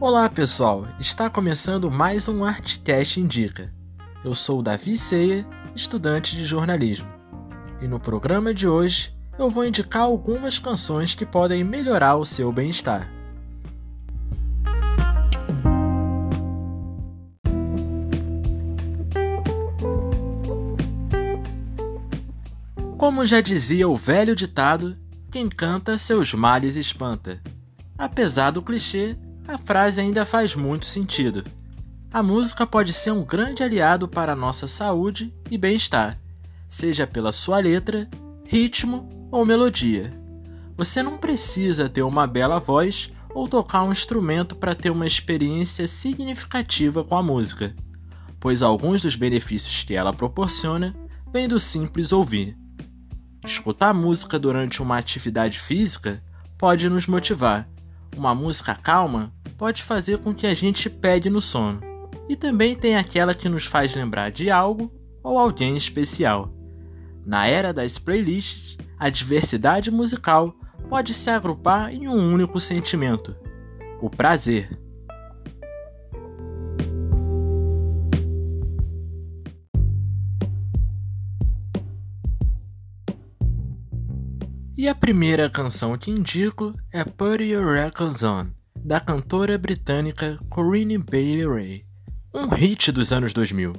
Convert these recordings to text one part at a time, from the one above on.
Olá pessoal, está começando mais um Artcast Indica. Eu sou Davi Ceia, estudante de jornalismo, e no programa de hoje eu vou indicar algumas canções que podem melhorar o seu bem-estar. Como já dizia o velho ditado, quem canta seus males espanta. Apesar do clichê, a frase ainda faz muito sentido. A música pode ser um grande aliado para a nossa saúde e bem-estar, seja pela sua letra, ritmo ou melodia. Você não precisa ter uma bela voz ou tocar um instrumento para ter uma experiência significativa com a música, pois alguns dos benefícios que ela proporciona vêm do simples ouvir. Escutar música durante uma atividade física pode nos motivar. Uma música calma pode fazer com que a gente pegue no sono. E também tem aquela que nos faz lembrar de algo ou alguém especial. Na era das playlists, a diversidade musical pode se agrupar em um único sentimento: o prazer. E a primeira canção que indico é Put Your Records On, da cantora britânica Corinne Bailey Rae, um hit dos anos 2000,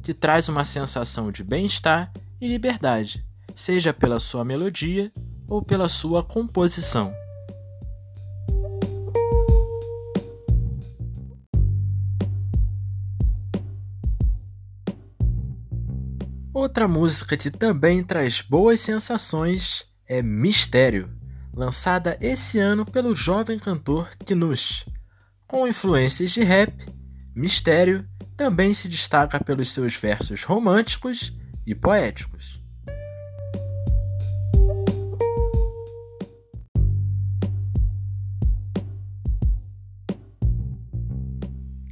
que traz uma sensação de bem-estar e liberdade, seja pela sua melodia ou pela sua composição. Outra música que também traz boas sensações é Mistério lançada esse ano pelo jovem cantor Knush. Com influências de rap, Mistério também se destaca pelos seus versos românticos e poéticos.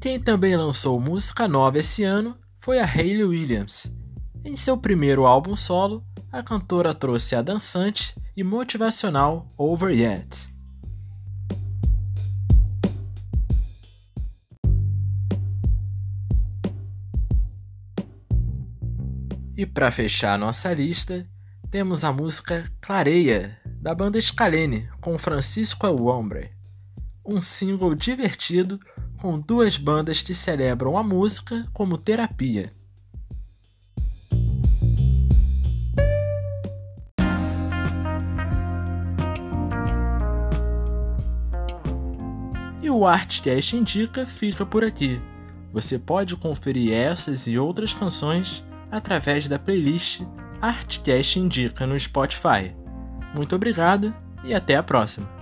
Quem também lançou música nova esse ano foi a Hayley Williams. Em seu primeiro álbum solo, a cantora trouxe a dançante e motivacional Over Yet. E para fechar nossa lista, temos a música Clareia, da banda Scalene, com Francisco El Hombre. Um single divertido com duas bandas que celebram a música como terapia. E o Artcast Indica fica por aqui. Você pode conferir essas e outras canções através da playlist Artcast Indica no Spotify. Muito obrigado e até a próxima!